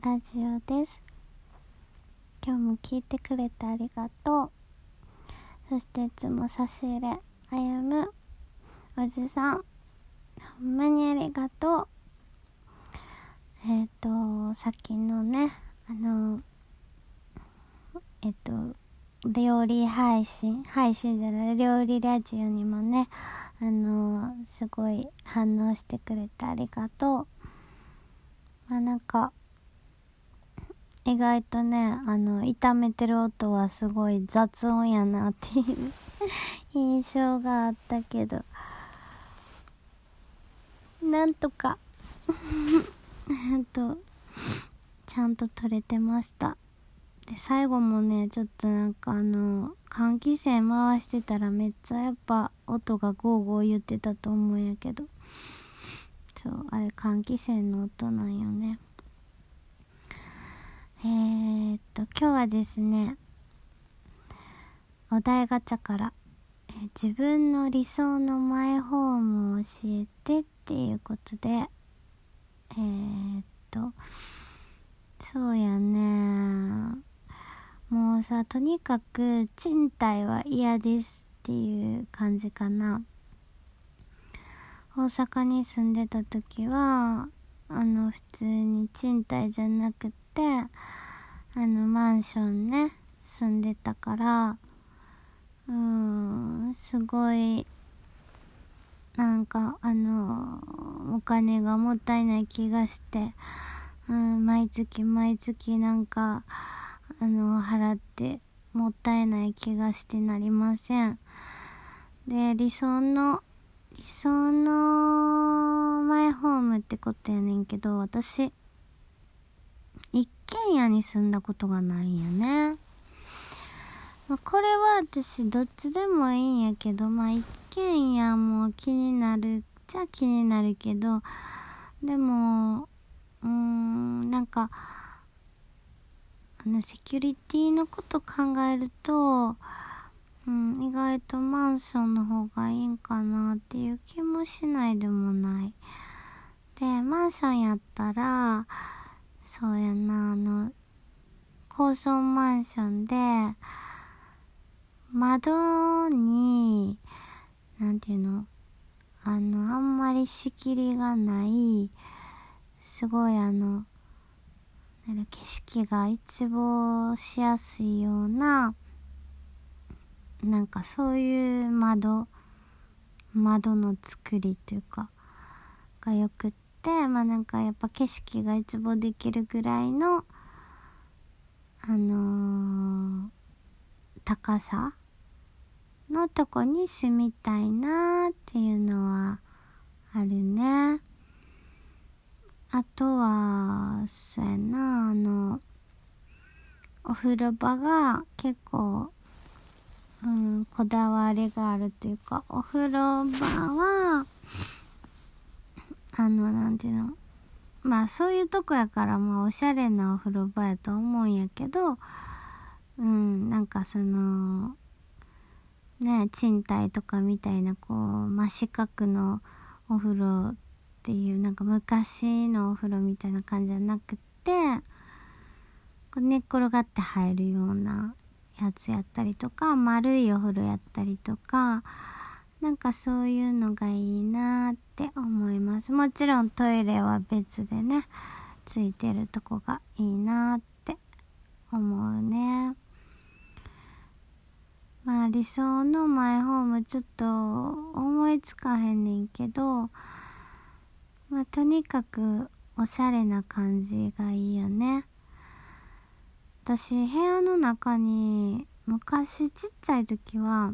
ラジオです。今日も聞いてくれてありがとう。そしていつも差し入れ歩むおじさん。ほんまにありがとう。えっ、ー、とさっきのねあのえっ、と料理配信配信じゃない料理ラジオにもねあのすごい反応してくれてありがとう。まあなんか意外とねあの炒めてる音はすごい雑音やなっていう印象があったけど。なんとか えっとちゃんと撮れてました。で最後もねちょっとなんかあの換気扇回してたらめっちゃやっぱ音がゴーゴー言ってたと思うんやけど。そうあれ換気扇の音なんよねえー、っと今日はですねお題ガチャから、え、自分の理想のマイホームを教えてっていうことでえー、っとそうやね。もうさとにかく賃貸は嫌ですっていう感じかな。大阪に住んでた時はあの普通に賃貸じゃなくてあのマンションね住んでたからうんすごいなんかあのお金がもったいない気がして、うん、毎月毎月なんかあの払ってもったいない気がしてなりません。で理想の理想のマイホームってことやねんけど私軒家に住んだことがないんよね、まあ、これは私どっちでもいいんやけどまあ一軒家も気になるじゃ気になるけどでもうーんなんかあのセキュリティのこと考えると、うん、意外とマンションの方がいいんかなっていう気もしないでもない。で、マンションやったら、そうやな、あの、高層マンションで、窓に、なんていうの、あの、あんまり仕切りがない、すごいあの、景色が一望しやすいようななんかそういう窓窓の作りというかがよくてまあなんかやっぱ景色が一望できるぐらいのあのー、高さのとこに住みたいなっていうのはあるね。あとは、そうやな、あの、お風呂場が結構、うん、こだわりがあるというか、お風呂場は、あの、なんていうの、まあそういうとこやからまあおしゃれなお風呂場やと思うんやけど、うん、なんかその、ね、賃貸とかみたいなこう真四角のお風呂っていうなんか昔のお風呂みたいな感じじゃなくて寝っ転がって入るようなやつやったりとか丸いお風呂やったりとかなんかそういうのがいいなって思います。もちろんトイレは別でねついてるとこがいいなって思うね。まあ理想のマイホームちょっと思いつかへんねんけどまあ、とにかくおしゃれな感じがいいよね。私部屋の中に昔ちっちゃい時は、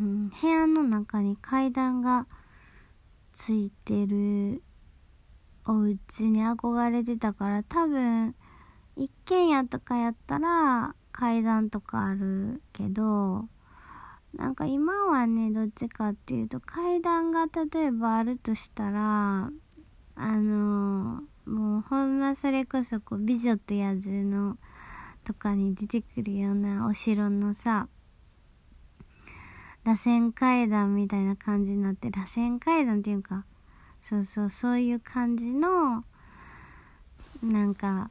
うん、部屋の中に階段がついてるお家に憧れてたから多分一軒家とかやったら階段とかあるけどなんか今はねどっちかっていうと階段が例えばあるとしたらあのもうほんまそれこそこう美女と野獣のとかに出てくるようなお城のさ螺旋階段みたいな感じになって螺旋階段っていうかそうそうそういう感じのなんか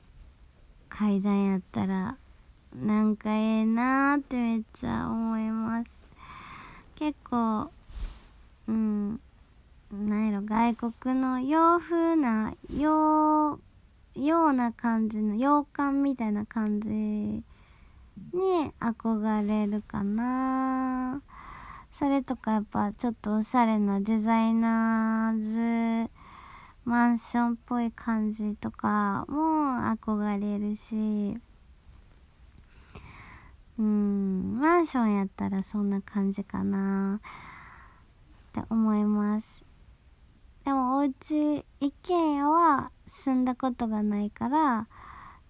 階段やったらなんかええなーってめっちゃ思います。結構うんなんやろ外国の洋風な洋ような感じの洋館みたいな感じに憧れるかなそれとかやっぱちょっとおしゃれなデザイナーズマンションっぽい感じとかも憧れるし。うんマンションやったらそんな感じかな。って思います。でもお家一軒家は住んだことがないから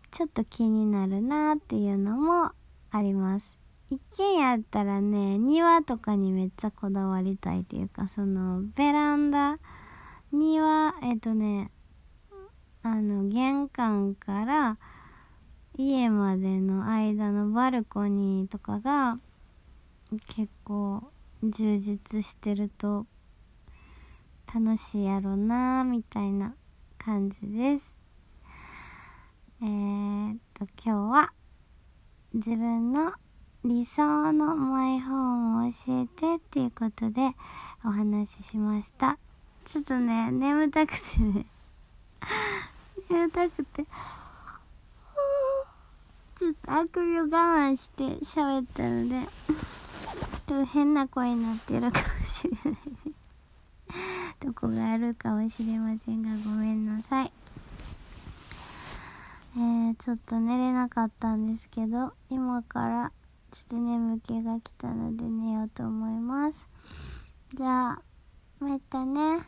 ちょっと気になるなっていうのもあります。一軒家やったらね庭とかにめっちゃこだわりたいっていうかそのベランダ庭えっとねあの玄関から家までの間のバルコニーとかが結構充実してると楽しいやろなみたいな感じです。えー、っと今日は自分の理想のマイホームを教えてっていうことでお話ししました。ちょっとね眠たくてね。眠たくて。ちょっとあくびを我慢して喋ったのでちょっと変な声になってるかもしれない とこがあるかもしれませんがごめんなさい。えー、ちょっと寝れなかったんですけど今からちょっと眠気が来たので寝ようと思います。じゃあ、またね。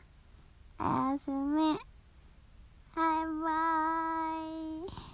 おやすみ。バイバイ。